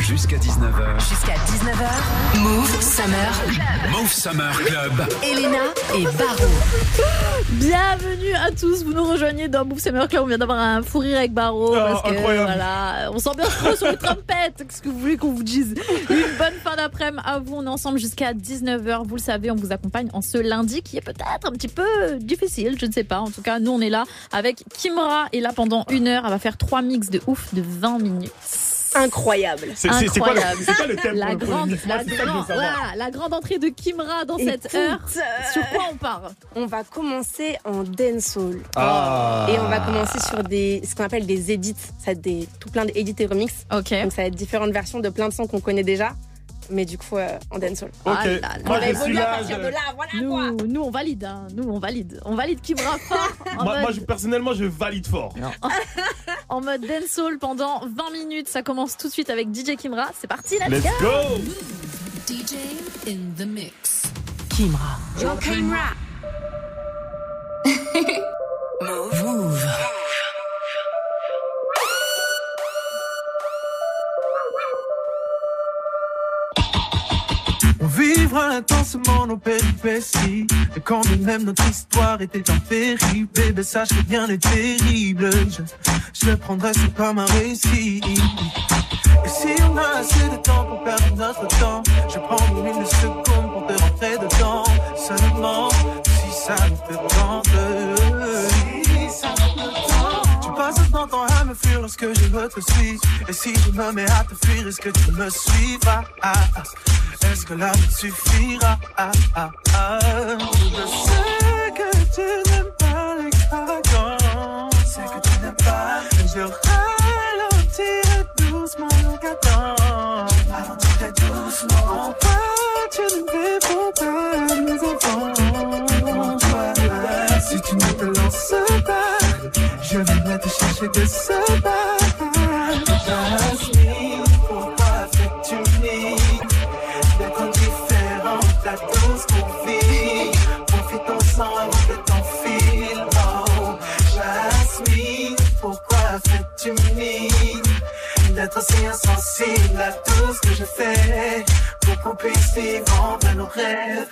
Jusqu'à 19h. Jusqu'à 19h, Move Summer Club. Move Summer Club. Elena et Baro. Bienvenue à tous, vous nous rejoignez dans Move Summer Club. On vient d'avoir un fou rire avec Baro. Ah, parce que incroyable. voilà, on s'ambiance trop sur les trompettes. Qu'est-ce que vous voulez qu'on vous dise? Une bonne fin d'après-midi à vous. On est ensemble jusqu'à 19h. Vous le savez, on vous accompagne en ce lundi qui est peut-être un petit peu difficile. Je ne sais pas. En tout cas, nous, on est là avec Kimra. Et là, pendant une heure, elle va faire trois mix de ouf de 20 minutes. Incroyable. C'est quoi, le- Incroyable. c'est quoi le thème La grande, la, grande, savoir. voilà, la grande entrée de Kimra dans cette heure. euh, Sur quoi on part On va commencer en dancehall. Ah. Et on va commencer sur des, ce qu'on appelle des edits. Ça va être des, tout plein d'édits et remix. Ok. Donc ça va être différentes versions de plein de sons qu'on connaît déjà. Mais du coup, euh, en dancehall. Ok. Ah là là. Moi, on évoluer suis à là. partir de là, voilà quoi. Nous, nous, on valide, hein. nous, on valide. On valide Kimra fort en, Moi, mode, moi, je- personnellement, je valide fort. en mode dancehall pendant 20 minutes. Ça commence tout de suite avec DJ Kimra. C'est parti, là, Let's go. DJ in the mix. Kimra. Move. On vivra intensement nos péripéties. Et quand bien même notre histoire était en péril, bébé, sache que rien n'est terrible. Je, je le prendrai ça comme un récit. Et si on a assez de temps pour perdre notre temps, je prends une seconde pour te rentrer dedans. Seulement si ça me fait tenter. Tu passes ton temps à me fuir lorsque je veux te suivre. Et si je me mets à te fuir, est-ce que tu me suivras? Est-ce que l'amour suffira? Je sais que tu n'aimes pas l'extravagance. Sais que tu n'aimes pas. Je ralentirai doucement le cadence. Ralentirai doucement. Pourquoi tu ne réponds pas à mes enfants? Chercher de ce bas. Jasmine, pourquoi fais-tu mine d'être différent de tout ce qu'on vit? Profitons-en avant que t'enfiles. Oh, Jasmine, pourquoi fais-tu mine d'être si insensible à tout ce que je fais pour qu'on puisse vivre en nos rêves?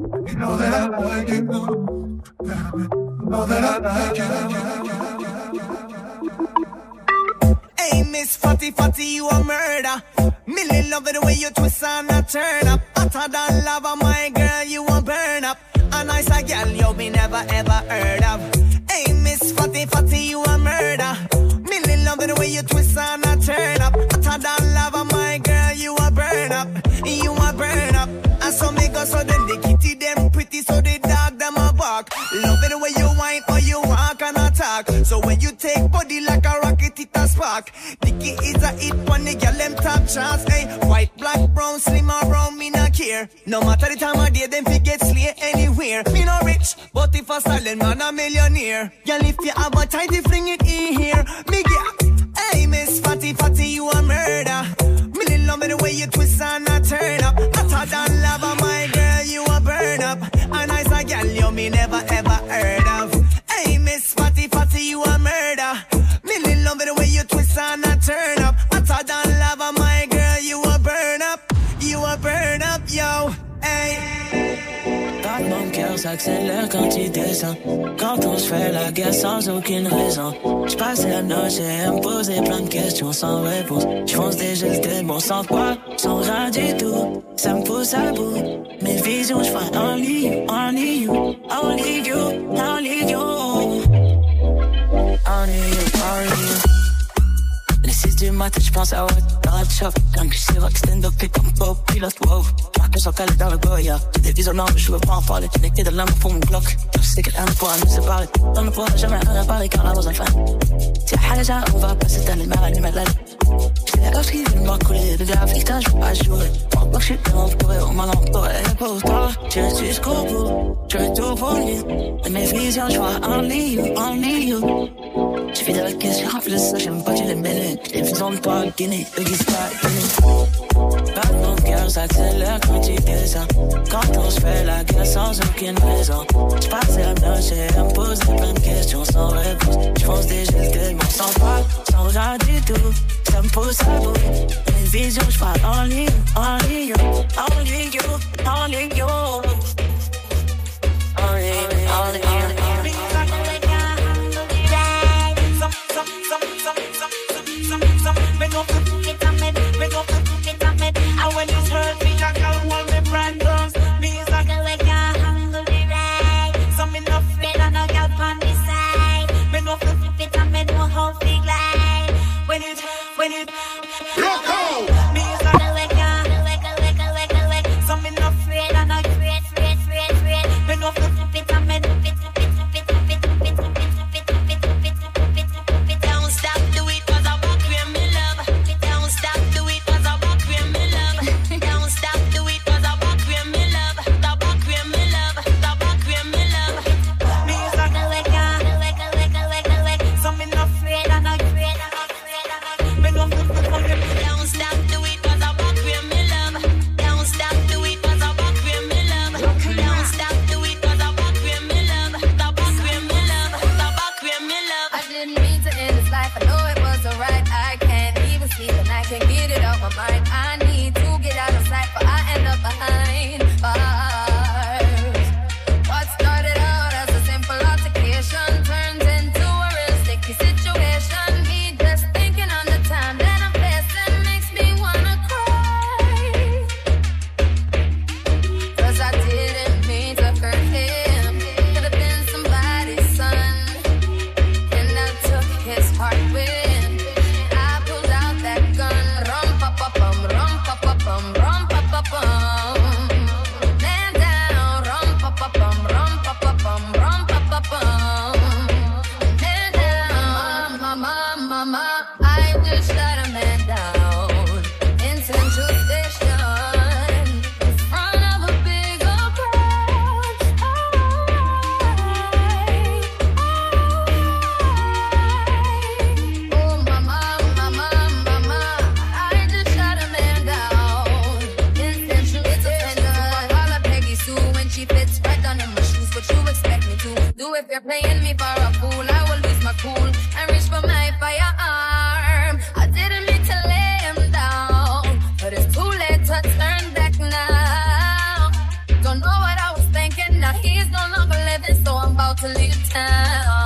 You know that I like you. Know that I like you. Hey, Miss Fatty Fatty, you a murder. Millie love it the way you twist and a turn up. Hotter than lava, my girl, you a burn up. A nice a girl you be never ever heard of. Hey, Miss Fatty Fatty, you a murder. Millie love it the way you twist and a turn up. Hotter than lava, my girl, you a burn up. You a burn up. And so me go so then the them. Love it the way you whine or you walk and attack. So when you take body like a rocket, it a spark. Dicky is a hit when the girl them top chance. Eh? Hey, white, black, brown, slim or brown, me not care. No matter the time of day, them fi get slay anywhere. Me no rich, but if a silent man a millionaire. Girl, if you have a tighty fling it in here. Me get, hey, Miss Fatty Fatty, you a murder. Me love me the way you twist and a turn up. Hotter than lava, my girl, you a burn up. A girl you me never ever heard of. Hey, Miss Fatty Fatty, you a murder. Me love the way you twist and a turn up. Hotter than lava, my girl, you a burn up. You a burn up, yo. Hey. Pas mon cœur s'accélère quand tu descends. Quand on se fait la guerre sans aucune raison. Je passe la noche à me poser plein de questions sans réponse. Je des gestes bon sans quoi, sans rien du tout. Ça me pousse à bout. Mes visions, je vois only you, only you, only you, only you. Only you, only you. Les 6 du matin, je pense à what dans la shop. Quand je suis rock, stand up, pick up pop, pilote, wow. Marque sur calé dans le Goya. J'ai des visions mais je veux pas en parler. Connecté de l'amour pour mon Glock. Je sais qu'elle ne pourra nous séparer. On ne pourra jamais rien réparer car la rose est fan. Si حاجة on va passer ta lumière à l'humain de la J'étais d'accord, ce qui vient de me couler. Le gars avec ça, je veux pas jouer. Moi, moi, je suis entouré, on m'a entouré. Pour toi, j'irai jusqu'au bout. Je vais tout pour lui. De mes visions, je vois only you, only you. J'ai fait de la caisse, j'ai rempli ça, j'aime pas, tu les mêles. J'ai vu dans le toit, Guinée, Biggie Star, Guinée. Pas de mon cœur s'accélère quand timiditeza Quand on se fait la guerre sans aucune raison. J'passe à à me poser plein de questions sans réponse. J'pense déjà tellement sans sans rien du tout. Ça me pousse à bout Une vision, En ligne, en ligne. En ligne, en ligne. the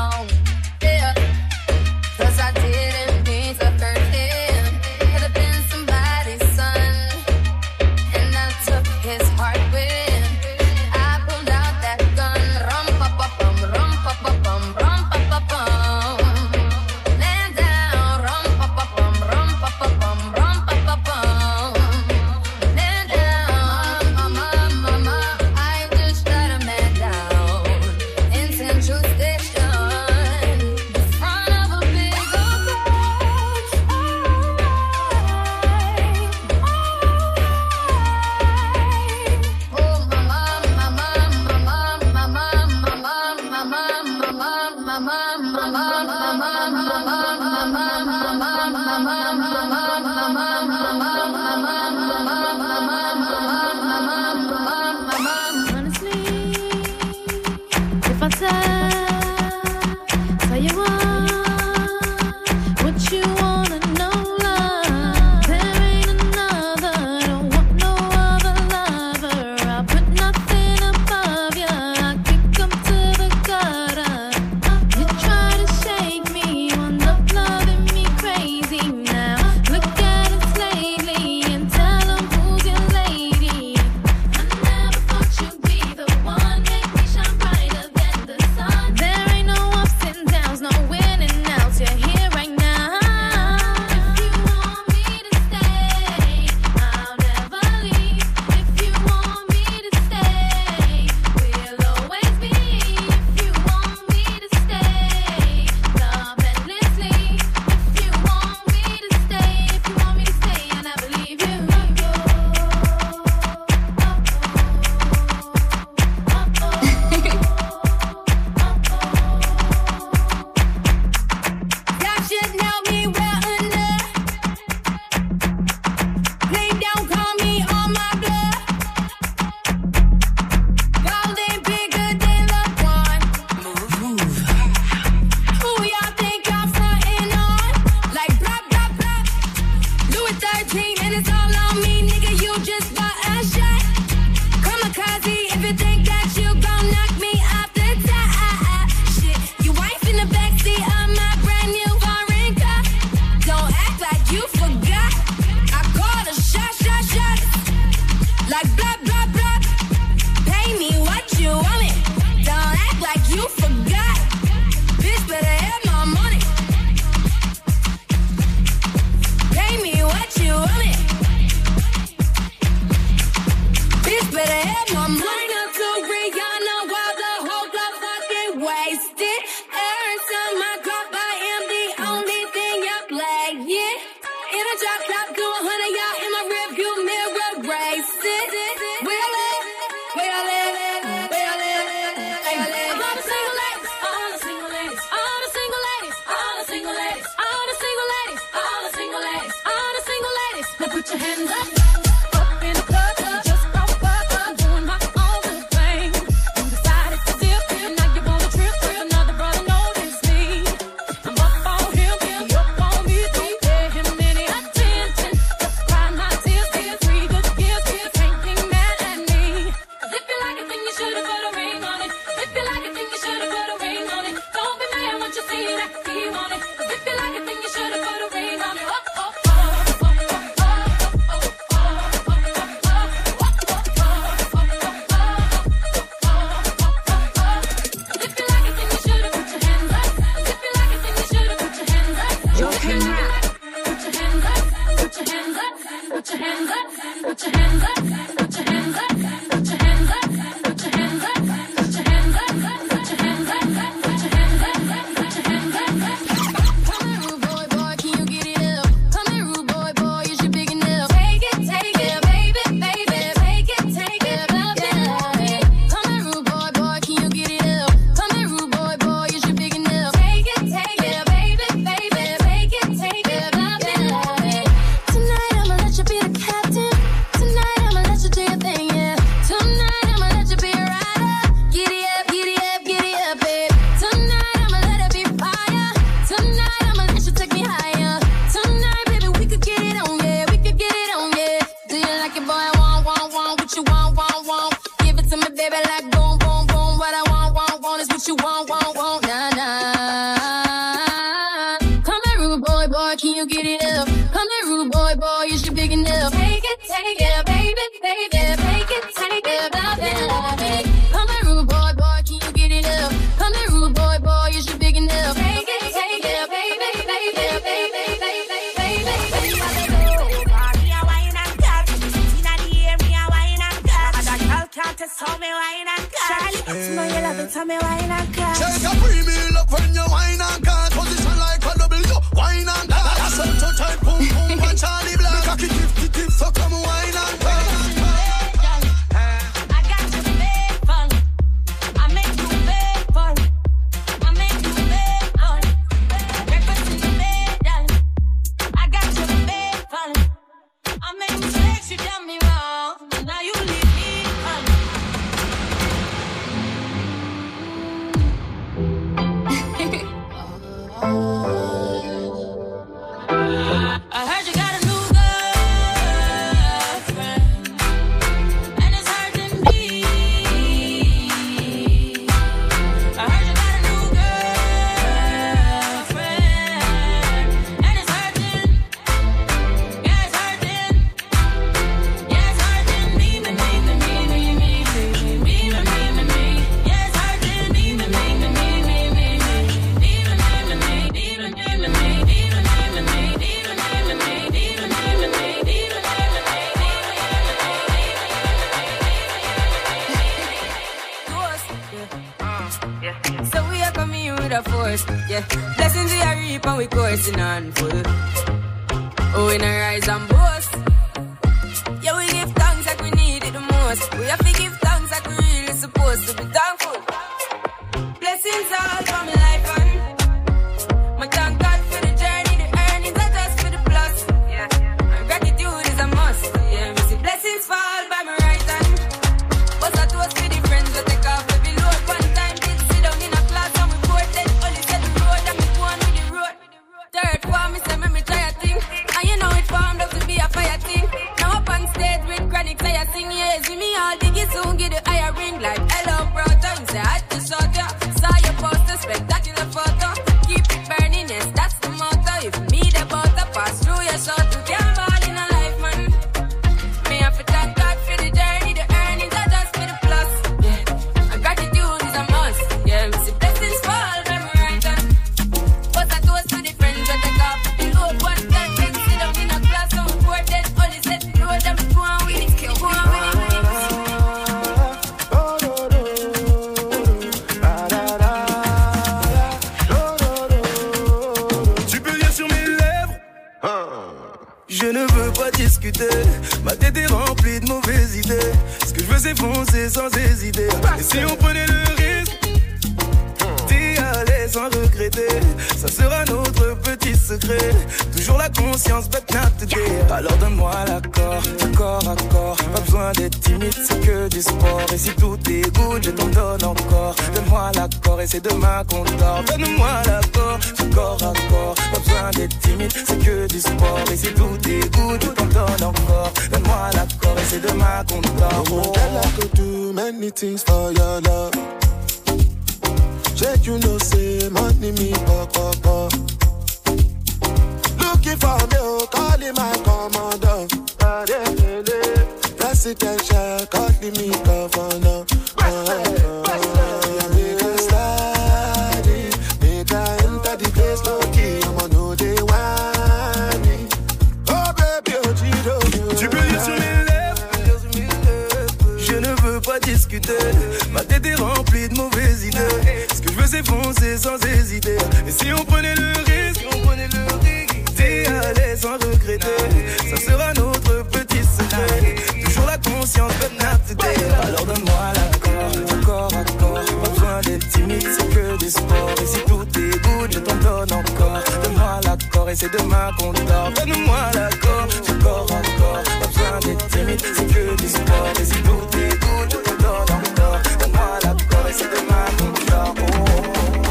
c'est demain qu'on dort. Donne-moi l'accord, je corps à corps. Pas besoin d'être timide, c'est que du sport. Les idous, des gouttes, je dors dans le corps. Donne-moi l'accord, et c'est demain qu'on dort. Oh. oh,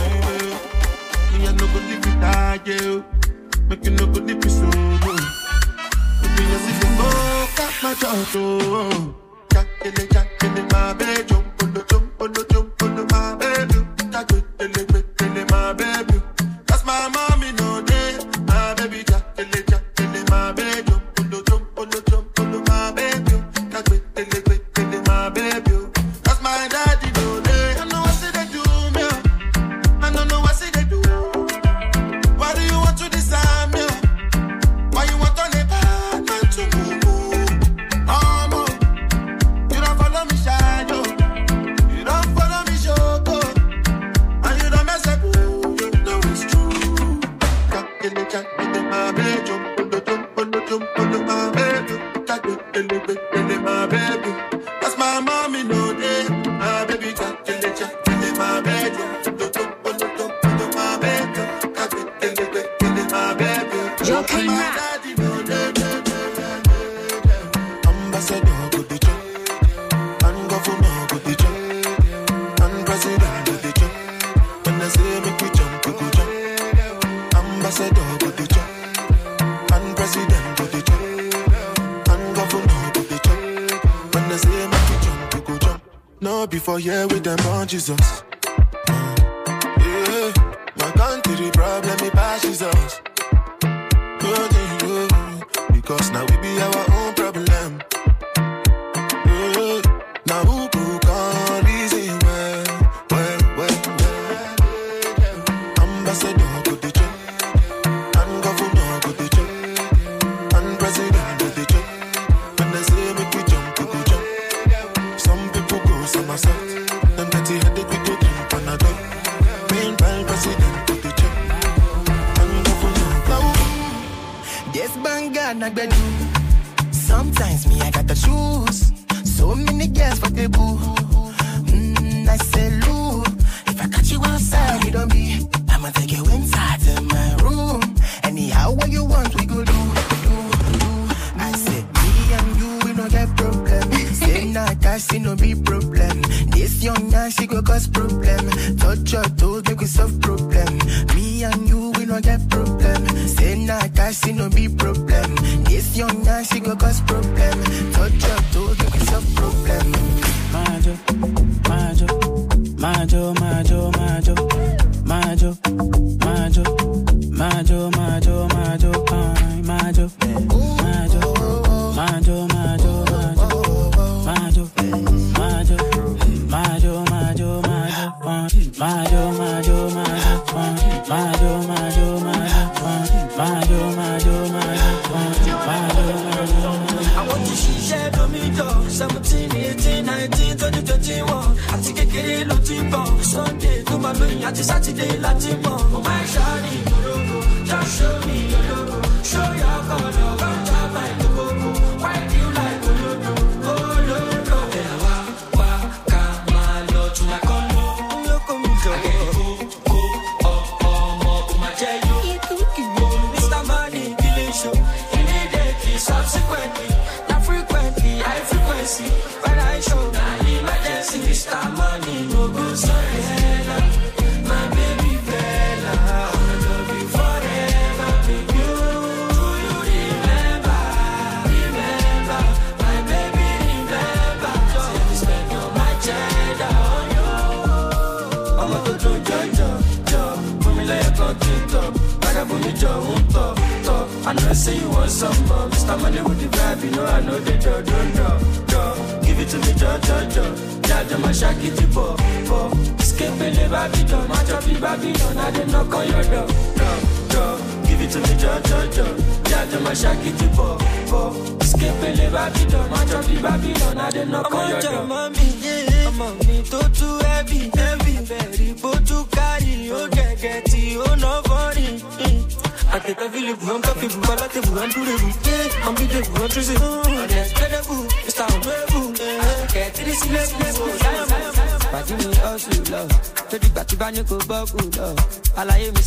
oh. Il y a nos côtés plus mais que nos côtés plus sombres. Et puis là, c'est que mon cap Jesus. Yeah, my country problem, it pass Jesus. Good you because now we be our own.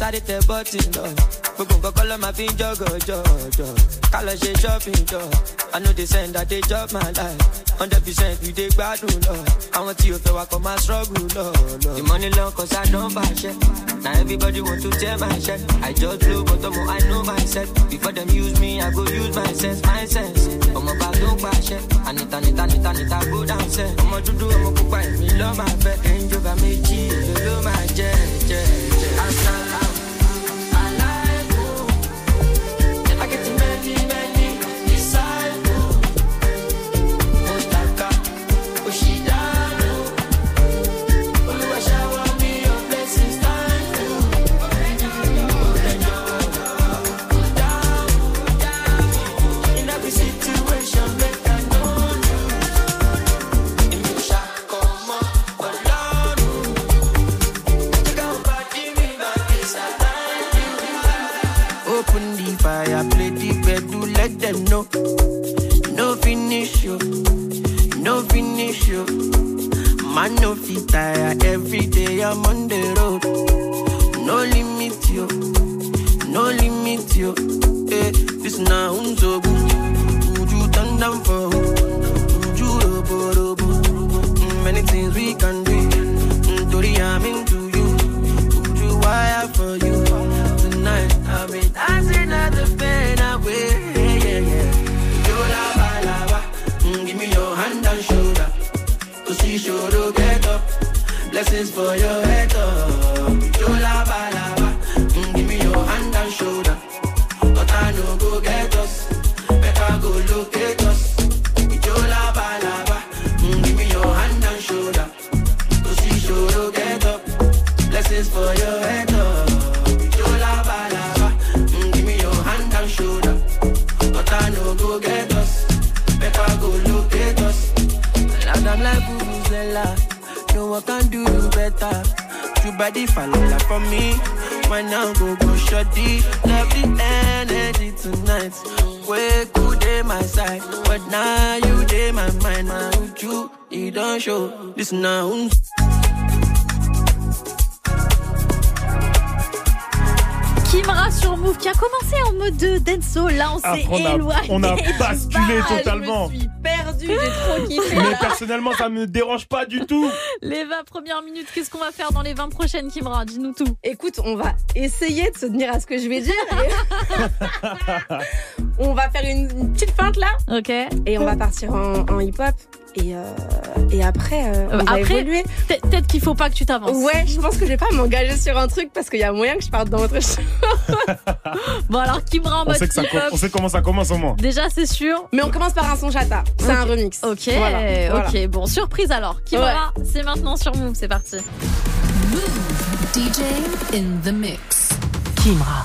Sáré tẹ bọ́ọ̀tì lọ gbogbo nǹkan kọ́ ló máa fi ń jọ́gọ̀ jọ̀jọ̀ ká lọ ṣe shopping jọ i no dey send i dey chop my life. Hundred percent we dey gbádùn lọ àwọn tí o fẹ́ wa kọ́ máa struggle lọ. the money long cause i don fàṣẹ na everybody want to tear my shirt i just blow but ọmọ i know myself. Before dem use me i go use my sense my sense. Ọmọ bá tó ń pàṣẹ ànita nita nita nita go down sẹ ọmọ dúdú ọmọ pupa èmi lọ́ máa fẹ́. Ẹ̀ńjọba méjì èlò ló máa jẹ́ jẹ́ Move qui a commencé en mode de Denso. Là, on s'est Après, on a- éloigné. on a basculé totalement. Je me suis perdue, j'ai trop kiffé. Mais personnellement, ça me dérange pas du tout. Les 20 premières minutes, qu'est-ce qu'on va faire dans les 20 prochaines, Kimra? Dis-nous tout. Écoute, on va essayer de se tenir à ce que je vais dire. et- on va faire une, une petite feinte là. Ok. Et on va partir en, en hip-hop. Et, euh, et après, euh, on va Après, évoluer. peut-être qu'il faut pas que tu t'avances. Ouais, je pense que je vais pas m'engager sur un truc parce qu'il y a moyen que je parte dans autre chose. Bon, alors Kimra en On mode sait, que ça, com- hip-hop. on sait comment ça commence au moins. Déjà, c'est sûr. Mais on commence par un son chata. C'est un remix. Ok, Voilà, voilà. ok. Bon, surprise alors. Kimra, c'est maintenant sur Move, c'est parti. DJ in the mix. Kimra.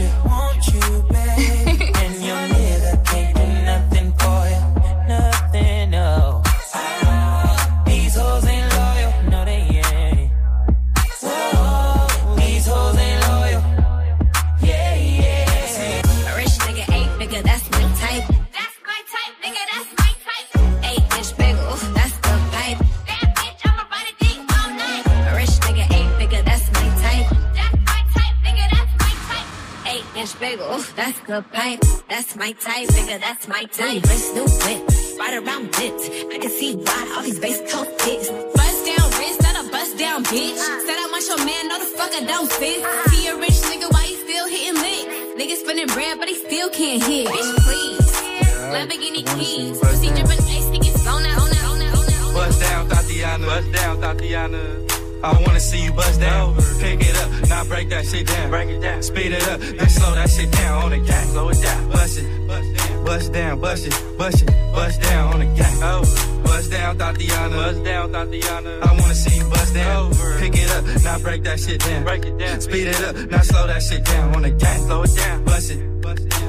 you, my type, nigga, that's my type. Wrist, new whip, right around dips. I can see why all these base coat tits. Bust down wrist, not a bust down bitch. Uh-uh. Said I want your man, no the fuck I don't fit. Uh-uh. See a rich nigga, why he still hitting lick? Niggas spinning bread, but he still can't hit. Bitch, please. Lamborghini keys. Pussy dripping ice, niggas on on that, on that, on that, on that. Bust down, Tatiana. Bust down, Tatiana. I wanna see you bust down. Pick it up, now break that shit down. Break it down. Speed it up, then slow that shit down on the gang. Slow it down. Bust it, bust down, bust it, bust it, bust down on the gang. Over. Bust down, Tatiana. Bust down, Tatiana. I wanna see you bust down. Over. Pick it up, now break that shit down. Break it down. Speed it up, now slow that shit down on the gang. Slow it down. Bust it,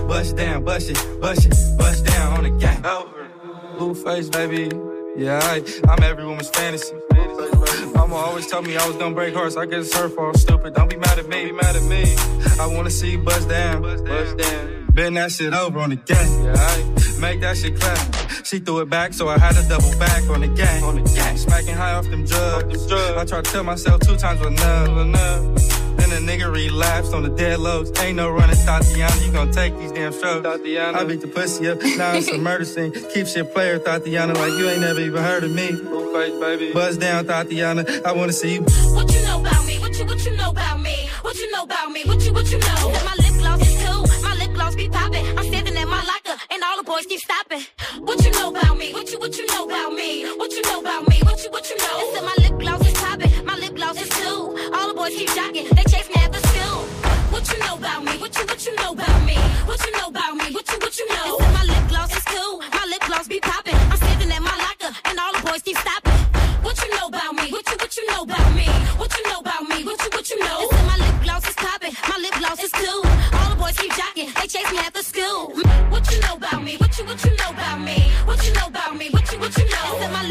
bust down, bust it, bust it, bust down on the gang. Over. Blue face, baby. Yeah, I, I'm every woman's fantasy. Mama always told me I was gonna break hearts. I guess it's her fault. Stupid. Don't be mad at me. Be mad at me. I wanna see you bust down. Bust down. Bend that shit over on the gang. Yeah, make that shit clap. She threw it back, so I had to double back on the gang. On the gang. Smacking high off them drugs. I tried to tell myself two times was enough. enough. Then a nigga relapsed on the dead lows. Ain't no running, Tatiana. You gon' take these damn strokes. Tatiana. I beat the pussy up. Now it's a murder scene. Keep shit player, Tatiana, like you ain't never even heard of me. Face, baby. Buzz down, Tatiana. I wanna see you. What you know about me? What you what you know about me? What you know about me? What you what you know? That my lip gloss is cool. My lip gloss be popping. I'm standing at my locker and all the boys keep stopping. What you know about me? What you what you know about me? What you know about me? What you what you know? They said my lip gloss is popping. My lip gloss is cool. All the boys keep jocking. Know about me? What you know about me? What you what you know? Said my lip gloss is cool. My lip gloss be popping. I'm standing at my locker and all the boys keep stopping. What you know about me? What you what you know about me? What you know about me? What you what you know? Said my lip gloss is popping. My lip gloss is cool. All the boys keep jocking. They chase me after school. Mm. What you know about me? What you what you know about me? What you know about me? What you what you know? Said my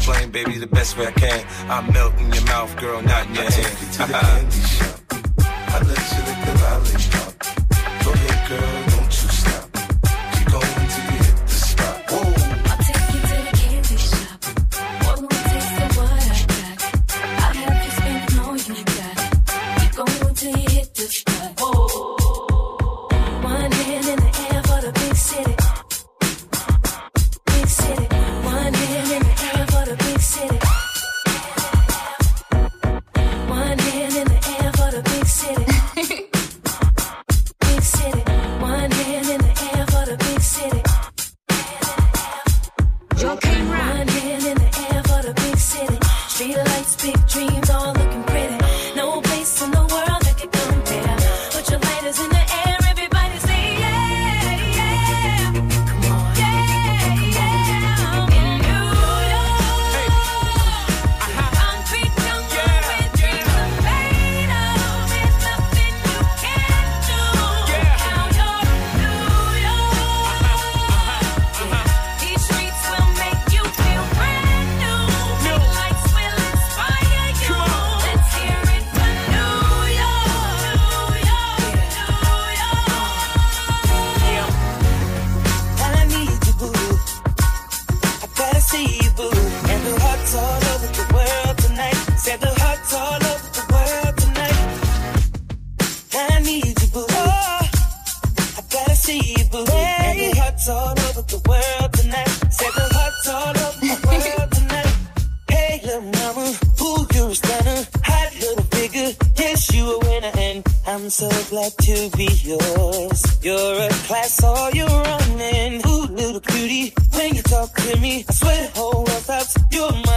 baby, the best way I can. I melt in your mouth, girl, not in your hand. Take you to the candy shop.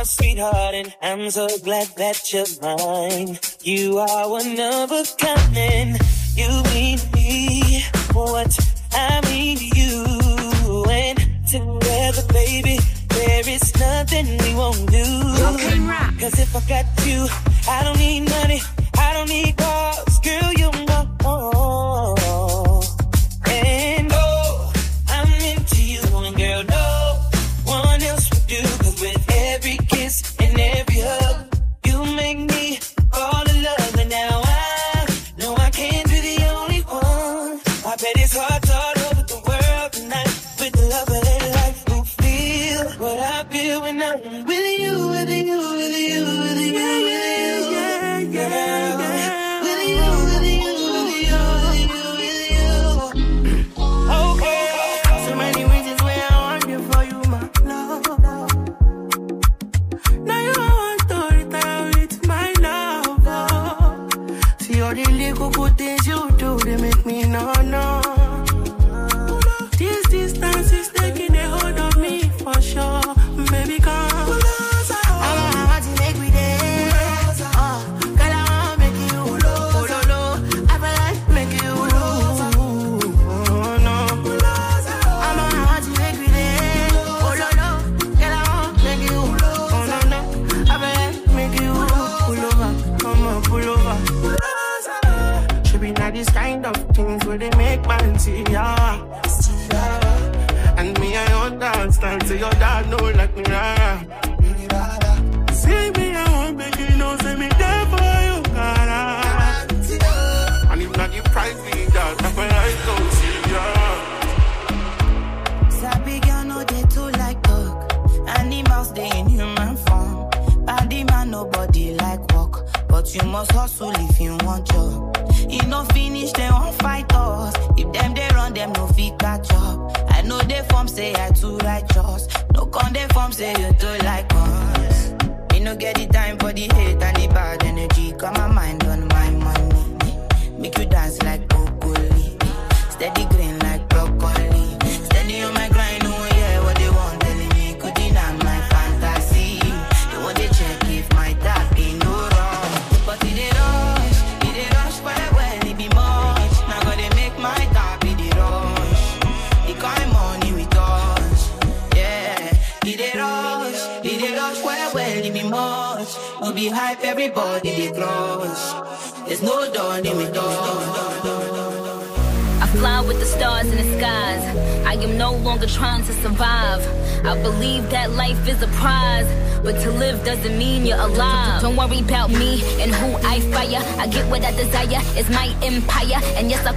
sweetheart, and I'm so glad that you're mine. You are one of a kind, and you mean me what I mean to you. And together, baby, there is nothing we won't do. Cause if I got you, I don't need money, I don't need cars. Girl, you're my know.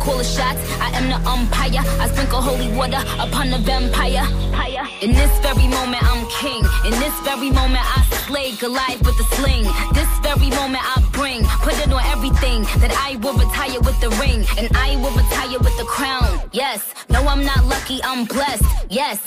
call the shots. I am the umpire. I sprinkle holy water upon the vampire. In this very moment, I'm king. In this very moment, I slay Goliath with a sling. This very moment, I bring. Put it on everything that I will retire with the ring. And I will retire with the crown. Yes, no, I'm not lucky, I'm blessed. Yes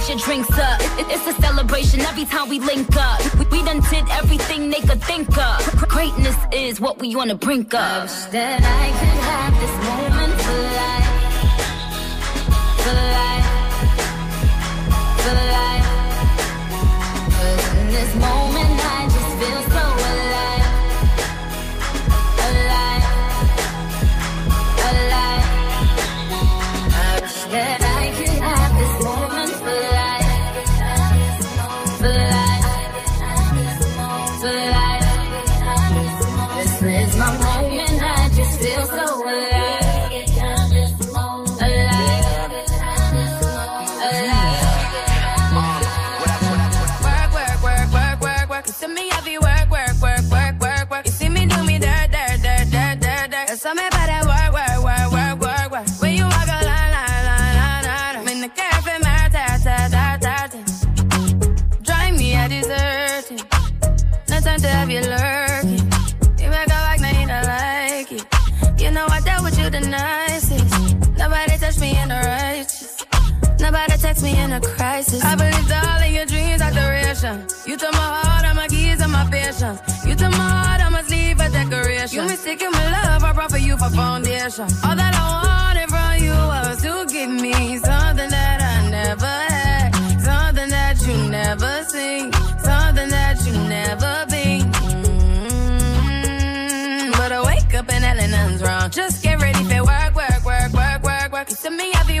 get your drinks up. It's a celebration every time we link up. We done did everything they could think of. Greatness is what we on the brink of. I wish that I could have this moment for life. For life. Decoration. You my love, I brought for you for foundation. All that I wanted from you was to give me something that I never had, something that you never seen, something that you never been. Mm, But I wake up and nothing's wrong. Just get ready for work, work, work, work, work, work. You see me heavy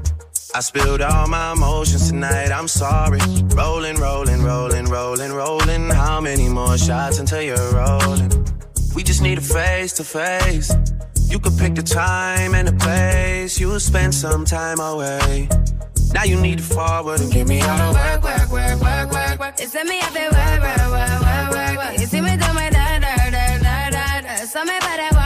I spilled all my emotions tonight. I'm sorry. Rolling, rolling, rolling, rolling, rolling. How many more shots until you're rolling? We just need a face to face. You could pick the time and the place. You'll spend some time away. Now you need to forward and get me out of work, work, work, work, work, work. It's me, feel why, why, why, why, why, why. You see me do my da, da, da, da, da, da. So me about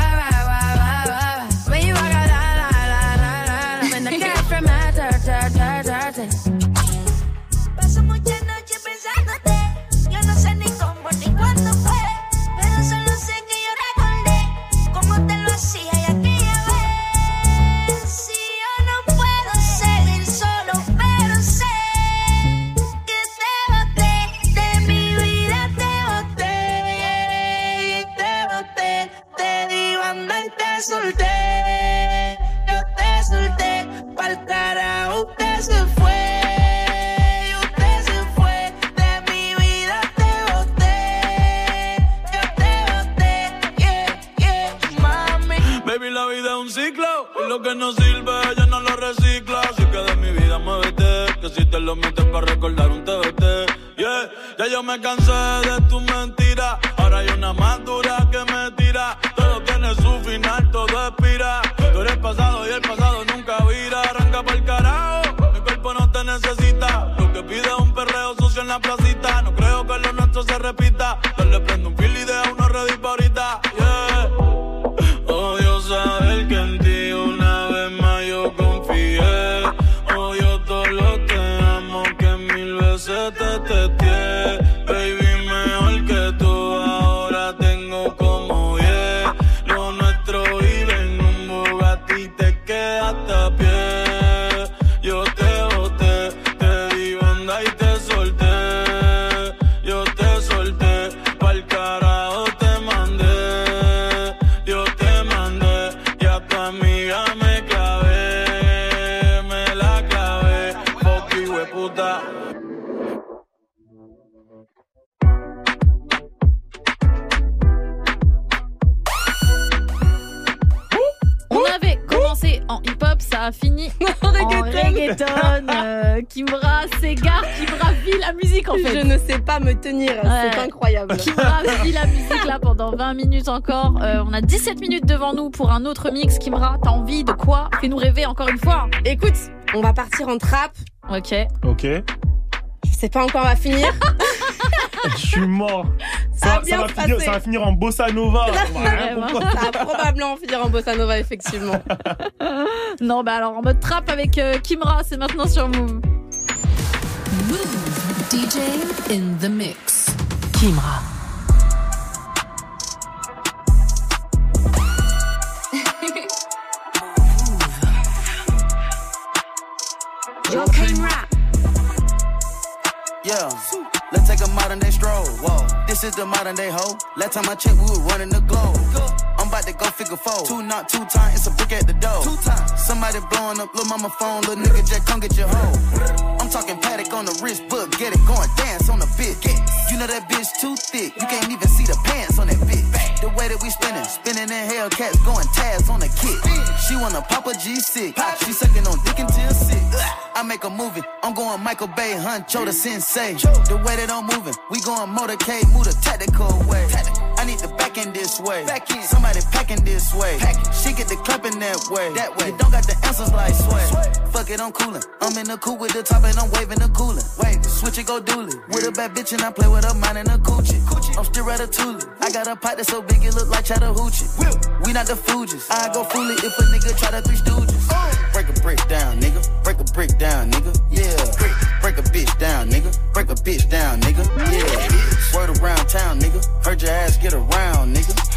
reggaeton. euh, Kimbra, Sega, Kimbra vit la musique en fait. Je ne sais pas me tenir, c'est incroyable. Kimbra vit la musique là pendant 20 minutes encore. Euh, on a 17 minutes devant nous pour un autre mix. Kimbra, t'as envie de quoi? Fais-nous rêver encore une fois. Écoute, on va partir en trap. Ok. Ok. Je sais pas encore, on va finir. Je suis mort. Ça Ça, va ça finir, passer. ça va finir en bossa nova. Ça va probablement finir en bossa nova, effectivement. Non, bah alors en mode trap avec euh, Kimra, c'est maintenant sur Move. Move DJ in the mix. Kimra. Let's take a modern day stroll. Whoa, this is the modern day hoe. Last time I checked, we were running the globe. I'm about to go figure four. Two not two time, it's a brick at the door. Two times. Somebody blowing up, little mama phone, little nigga Jack, come get your hoe. I'm talking paddock on the wrist, book, get it going, dance on the bitch. You know that bitch too thick, you can't even see the pants on that bitch. The way that we spinning, spinning in Hellcats, going tabs on the kick. She wanna pop a G6, she sucking on dick until sick. I make a movie, I'm going Michael Bay, Huncho the sensei. The way that I'm moving, we going motorcade, move the tactical way. I need the back end this way. Somebody packing this way. She get the clapping that way. That way. You don't got the answers like sway. Fuck it, I'm coolin'. I'm in the coupe with the top and I'm waving the coolin'. Wave, switch it, go dooley. With a bad bitch and I play with her mind and a coochie. I'm still ratatouille. I got a pot that's so big it look like Chattahoochee. We not the Fugees. I go fool it if a nigga try to three stooges. Break a brick down, nigga. Break a brick down, nigga. Yeah. Break a bitch down, nigga. Break a bitch down, nigga. Yeah. Word around town, nigga. Heard your ass get around, nigga.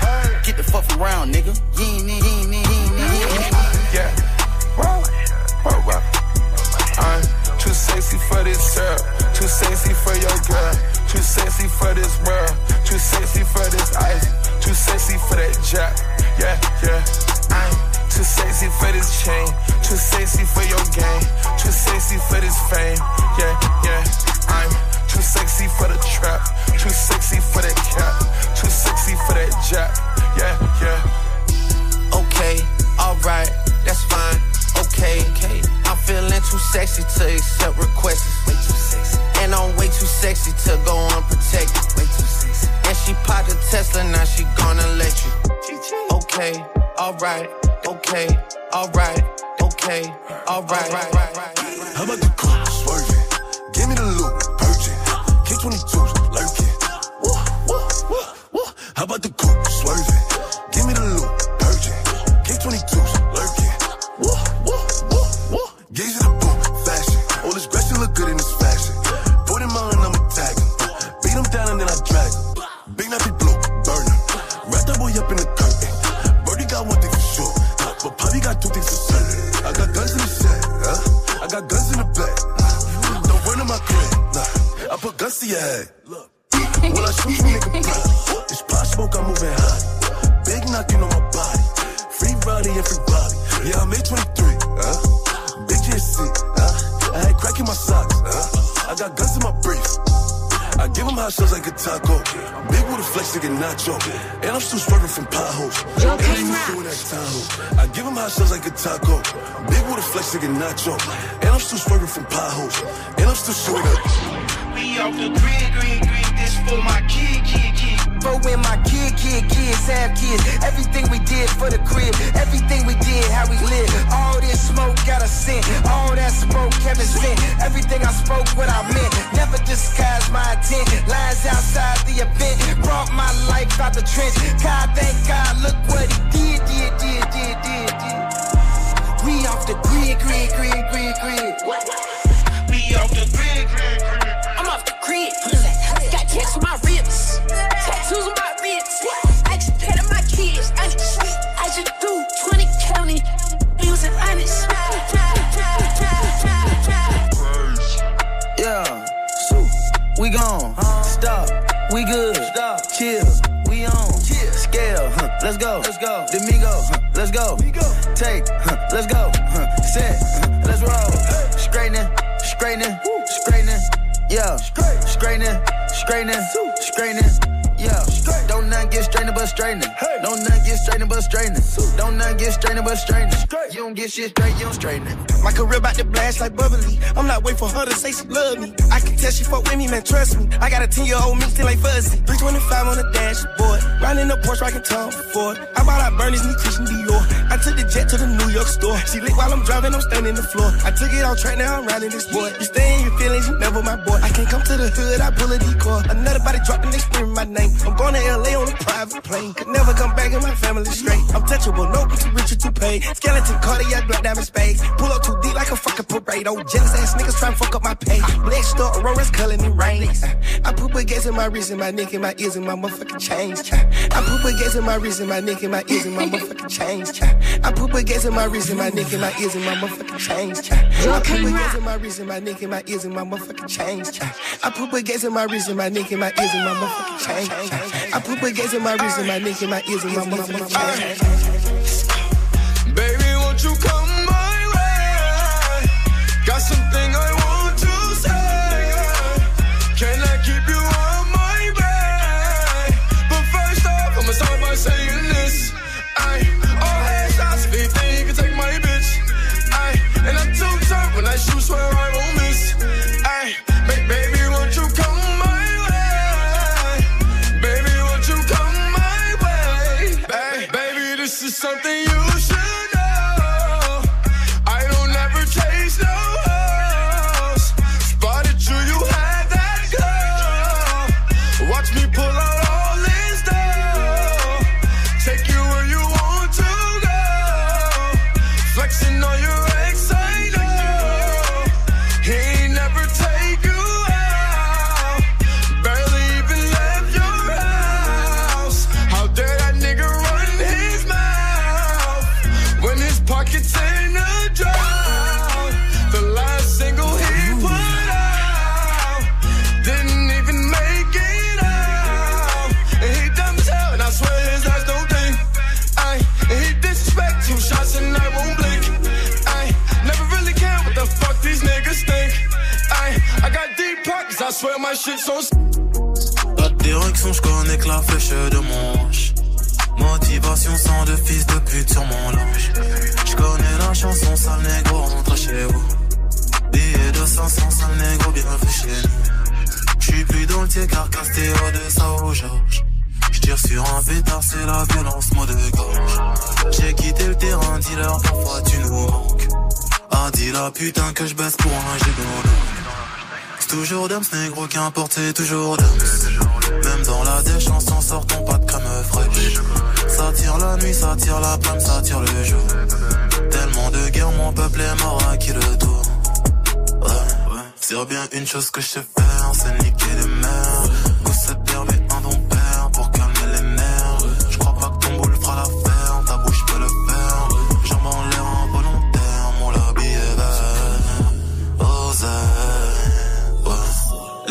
We off the grid, grid, grid. This for my kid, kid, kid. For when my kid, kid, kids have kids. Everything we did for the crib. Everything we did, how we live. All this smoke got a scent. All that smoke Kevin sent. Everything I spoke, what I meant. Never disguised my intent. Lines outside the event. Brought my life out the trench. God, thank God, look what he did, did, did, did, did, did. We off the grid, grid, grid, grid, grid. We off the grid. I'm off the grid. Got tats on my ribs. straightening. Hey. Don't not get straightened but straightening. Don't not get straightened but straightening. Straight. You don't get shit straight, you don't straighten it. My career about to blast like bubbly. I'm not waiting for her to say she love me. I can tell she fuck with me, man, trust me. I got a 10 year old me still like fuzzy. 325 on the dashboard. Riding the Porsche, rocking Tom Ford. I bought out Bernie's new Christian Dior. I took the jet to the New York store. She lit while I'm driving, I'm standing the floor. I took it off track, now I'm riding this boy. You stay in your feelings, you never my boy. I can't come to the hood, I pull a decoy. Another body dropping, they screaming my name. I'm going to LA on a private plane. Could never come back in my family straight. I'm touchable, no too rich or too paid. Skeleton, cardiac, black diamond spades. Pull up too deep like a fucking parade. Oh, jealous ass niggas try to fuck up my pay. Black star, Aurora's culling in rain. Uh, I put baguettes in my wrist and my neck and my ears and my motherfucking chains. I put baguettes in my wrist and my neck and my ears and my motherfucking chains. I put baguettes in my wrist and my neck and my ears and my motherfucking chains. I put baguettes in my wrist and my neck and my ears and my motherfucking chains. I put baguettes in my wrist and my neck and my ears and my motherfucking chains. I put baguettes in my wrist and my neck and my ears and my motherfucking chains. Something I my de direction, je connais que la flèche de manche. Motivation sans de fils de pute sur mon linge. Je connais la chanson, sale négro, rentre chez vous. Billet de 500, sale négro, bien fait chez nous. J'suis plus dans le car Castéo de Sao Georges. J'tire sur un pétard, c'est la violence, mot de gorge. J'ai quitté le terrain, dealer, parfois tu nous manques. Ah, dis la putain que je baisse pour un gigolo. Toujours Dams, négro, qu'importe, c'est toujours Dams. Même dans la déchance, en sortant pas de crème fraîche. Ça tire la nuit, ça tire la plame, ça tire le jour. Tellement de guerre, mon peuple est mort à qui le tour? Ouais. C'est bien une chose que je sais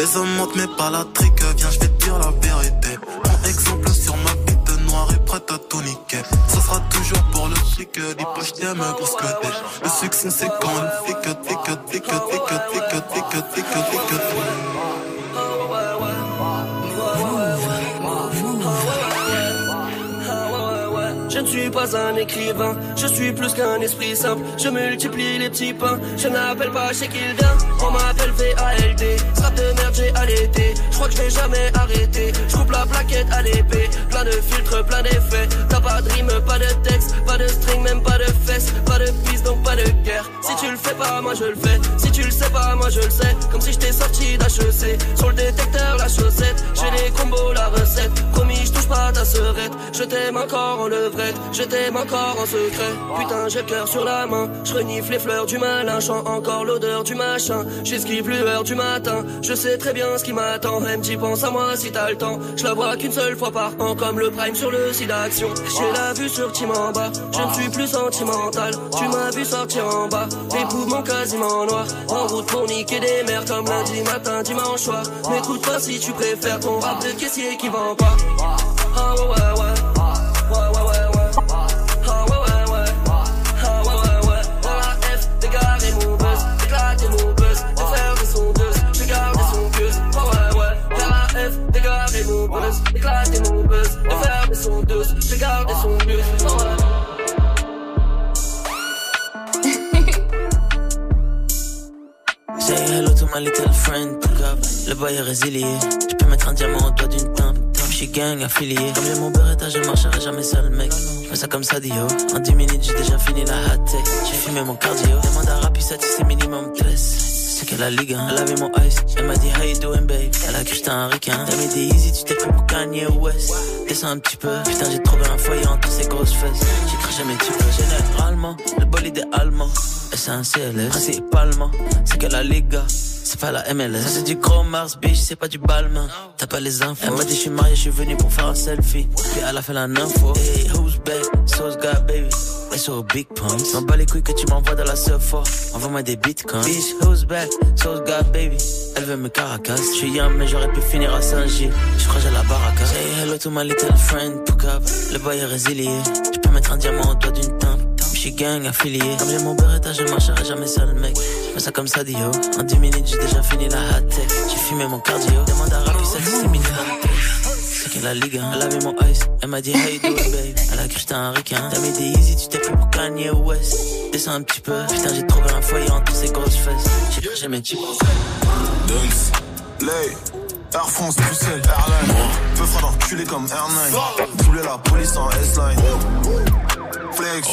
Les hommes mentent mais pas la trique, viens je vais te dire la vérité. Mon exemple sur ma bite noire est prête à tout niquer. Ça sera toujours pour le fric, dis pas je t'aime grosse que. Le succès c'est quand le flic, tic, tic, tic, tic, tic, tic, tic, tic, Je suis pas un écrivain, je suis plus qu'un esprit simple. Je multiplie les petits pains, je n'appelle pas chez Kildin. On m'appelle VALD, rap de merde j'ai allaité. Je crois que je vais jamais arrêter. Je coupe la plaquette à l'épée, plein de filtres, plein d'effets. T'as pas de rime, pas de texte, pas de string, même pas de fesses, pas de piste, donc pas de guerre. Si tu le fais pas, moi je le fais. Si tu le sais pas, moi je le sais. Comme si j'étais sorti d'HEC. Sur le détecteur, la chaussette. J'ai les combos, la recette. Promis, je touche pas ta serette. Je t'aime encore en levrette. Je t'aime encore en secret. Putain, j'ai le cœur sur la main. Je renifle les fleurs du malin. Chant encore l'odeur du machin. J'esquive l'heure du matin. Je sais très bien ce qui m'attend. Même tu penses à moi si t'as le temps. Je la vois qu'une seule fois par an. Comme le prime sur le site d'action. J'ai la vue sur bas. Je ne suis plus sentimental. Tu m'as vu sortir en bas. Les poumons quasiment noirs. En route pour niquer des mers. Comme lundi matin, dimanche soir. M'écoute pas si tu préfères ton rap de caissier qui vend pas. Ah ouais, ouais. Ouais, sondeuses. Je garde son ouais. Say hello to my little friend, pick. Le boy est résilié. Je peux mettre un diamant au doigt d'une teinte. Je suis gang affilié. Comme j'ai mon beretta, je marcherai jamais seul, mec. Je ça comme ça, Dio. En 10 minutes, j'ai déjà fini la hot tech. J'ai fumé mon cardio. Demande à Rapissat si c'est minimum 13. C'est qu'elle a ligue. Elle avait mon ice. Elle m'a dit, how you doing, babe? Elle a cru que j'étais un ricain. Elle m'a dit, easy, tu t'es pris pour Kanye West. Descends un petit peu. Putain, j'ai trouvé un foyer entre ces grosses fesses. J'ai craché mes peu. Généralement, le bolide est allemand. Et c'est un CLS. Principalement, c'est qu'elle a ligue, c'est pas la MLS. C'est du gros Mars, bitch, c'est pas du balmain. T'as pas les infos. Elle m'a dit, je suis marié, je suis venu pour faire un selfie. Puis elle a fait la info. Hey, who's back? So's got baby. So big pumps. M'en bats les couilles que tu m'envoies dans la surfa. Envoie-moi des bitcoins. Bitch, who's back? So's got baby. Elle veut me caracas. Je suis young, mais j'aurais pu finir à Saint-Gilles. Je crois que j'ai la baraka. Say hello to my little friend, Poukab. Le boy est résilié. Je peux mettre un diamant au doigt d'une tempe. Je suis gang affilié. Comme j'ai mon beretta, je marcherai jamais seul, mec. Ça comme ça, Dio. En 10 minutes, j'ai déjà fini la hat tech. J'ai fumé mon cardio. Demande à Rapi, c'est c'est mini C'est qu'elle la ligue, hein. elle avait mon ice. Elle m'a dit, hey, do it, babe. Elle a cru que j'étais un requin. T'as mis des easy, tu t'es pris pour Kanye West. Descends un petit peu. Putain, j'ai trouvé un foyer entre ces grosses fesses. J'ai pris, j'ai mes chips. Dunks, Lay, Air France, Bruxelles, Airline. Peu fera d'enculé comme R9. Doubler la police en S-Line. Flex,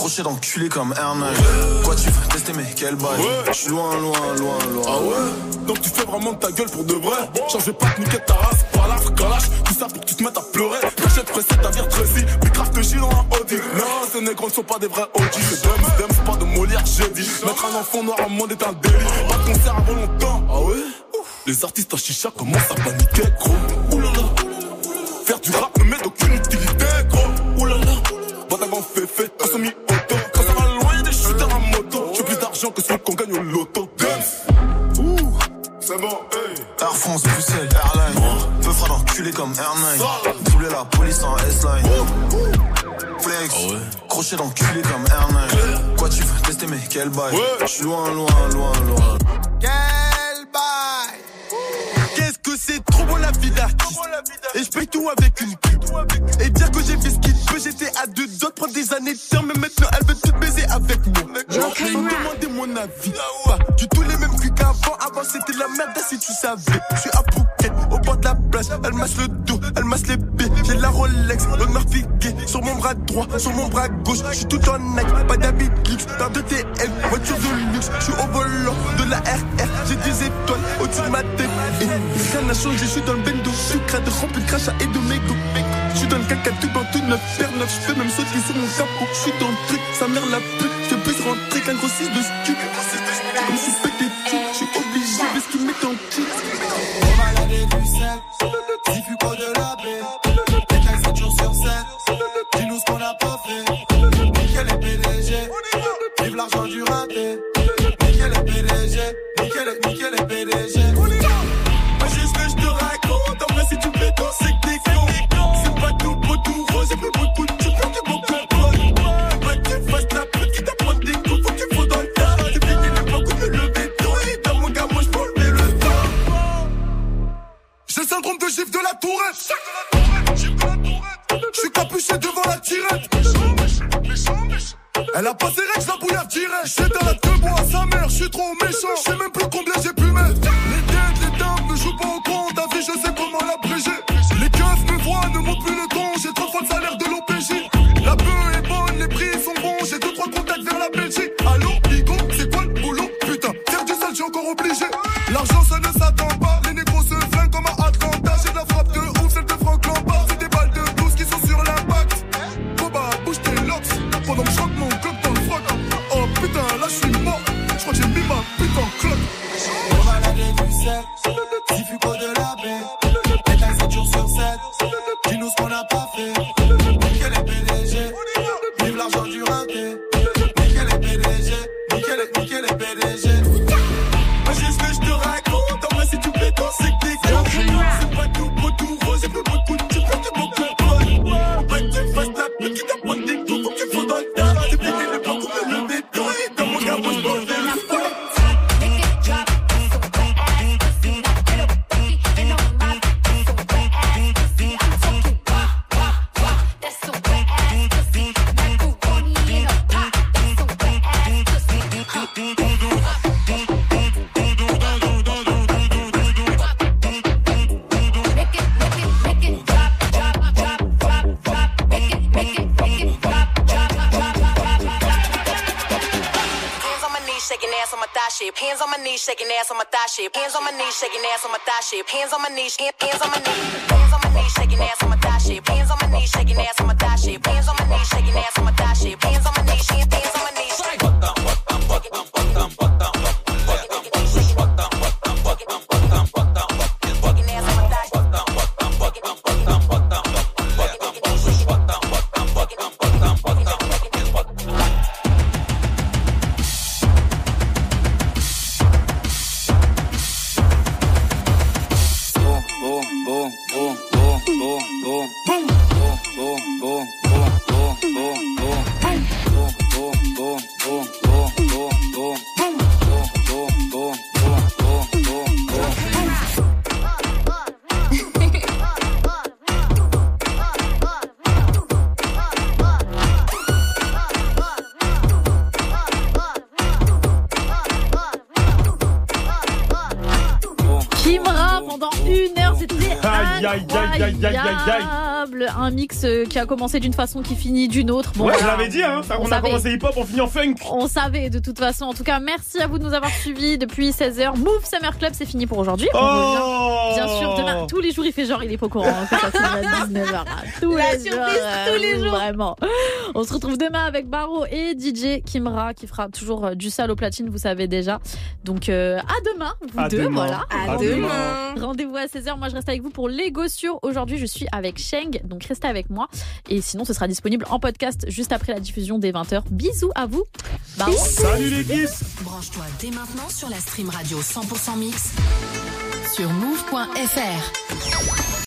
crochet d'enculé comme R9. Quoi tu veux tester mais quel bail Je suis loin, loin, loin, loin. Ah ouais? Donc tu fais vraiment de ta gueule pour de vrai. Vais pas te niquer ta race, la calache Tout ça pour que tu te mettes à pleurer. Cachette pressée, ta vie Tracy Puis grave te dans un Audi. Non, ces négros ne sont pas des vrais OG C'est dumb, c'est dumb, c'est pas de Molière, j'ai dit Mettre un enfant noir en monde est un délit. Pas de concert avant longtemps. Ah ouais? Les artistes en chicha commencent à paniquer gros. Oulala Faire du rap ne met d'aucune utilité gros. Oulala Boîte avant fait fait, quand mis d'argent que celui qu'on gagne au loto Ouh, c'est bon, hey. Air France, Bruxelles, Airline. Peu fera d'enculé comme R9. Doubler la police en S-Line. Flex, crochet d'enculé comme R9. Quoi tu veux tester mais quel bail? Je suis loin, loin, loin, loin. Qu'est-ce que c'est trop beau la vie d'artiste. Et je paye tout avec une pub. Et dire que j'ai fait ce qu'il peut J'étais à deux de prendre des années de terme. Mais maintenant elle veut tout baiser avec moi. Ils me demandaient mon avis. Pas du tout les mêmes culs qu'avant. Avant c'était la merde si tu savais. Je suis à Phuket au bord de la plage. Elle masse le dos, elle masse les pieds. J'ai la Rolex, l'honneur figué Sur mon bras droit, sur mon bras gauche. Je suis tout en Nike, pas d'habit luxe. Paire de TM, voiture de luxe. Je suis au volant de la RR J'ai des étoiles au-dessus de ma tête Rien n'a changé, je suis dans le bendo Je suis crade, rempli de crachat et de mégots Je suis dans le caca tout en tout neuf, paire neuf Je peux même sauter sur mon capot Je suis dans le truc, sa mère la pute Je peux plus rentrer qu'un gros 6 de stu Comme si pété dessus, je suis obligé de ce qu'ils mettent en titre On va la du sel, si fut quoi de la paix. Les 7 jours sur 7, dis-nous ce qu'on a pas fait. Nickel les PDG, vive l'argent du raté. Nickel les PDG, nickel les, nickel les PDG. Shaking ass on my thigh shape. Hands on my knees, shaking ass on my thigh shape. Hands on my knees, shaking ass on my thigh shape. Hands on my knees, hands on my knees. Hands on my knees, shaking ass on my thigh shape. Hands on my knees, shaking ass on my thigh shape. Hands on my knees, shaking ass on my thigh shape. Hands on my knees, hand- hands on my knees. A commencé d'une façon, qui finit d'une autre. ouais, je l'avais dit, hein. ça- On, a savait. commencé hip-hop, on finit en funk. On savait de toute façon. En tout cas, merci à vous de nous avoir suivis depuis 16h. Move Summer Club, c'est fini pour aujourd'hui. On Oh bien sûr, demain. Tous les jours, il fait genre, il est pas au courant hein, que ça finit à 19h. Tous La les surprise, jours. tous les euh, jours. Vraiment. On se retrouve demain avec Baro et DJ Kimra qui fera toujours euh, du sale au platine, vous savez déjà. Donc, euh, à demain, vous À deux. demain. Voilà. À Rendez-vous. demain. Rendez-vous à 16h. Moi, je reste avec vous pour les. Aujourd'hui, je suis avec Sheng. Donc, restez avec moi. Et sinon, ce sera disponible en podcast juste après la diffusion des 20h. Bisous à vous. Baro. Salut les kiss Branche-toi dès maintenant sur la stream radio 100% mix sur move.fr.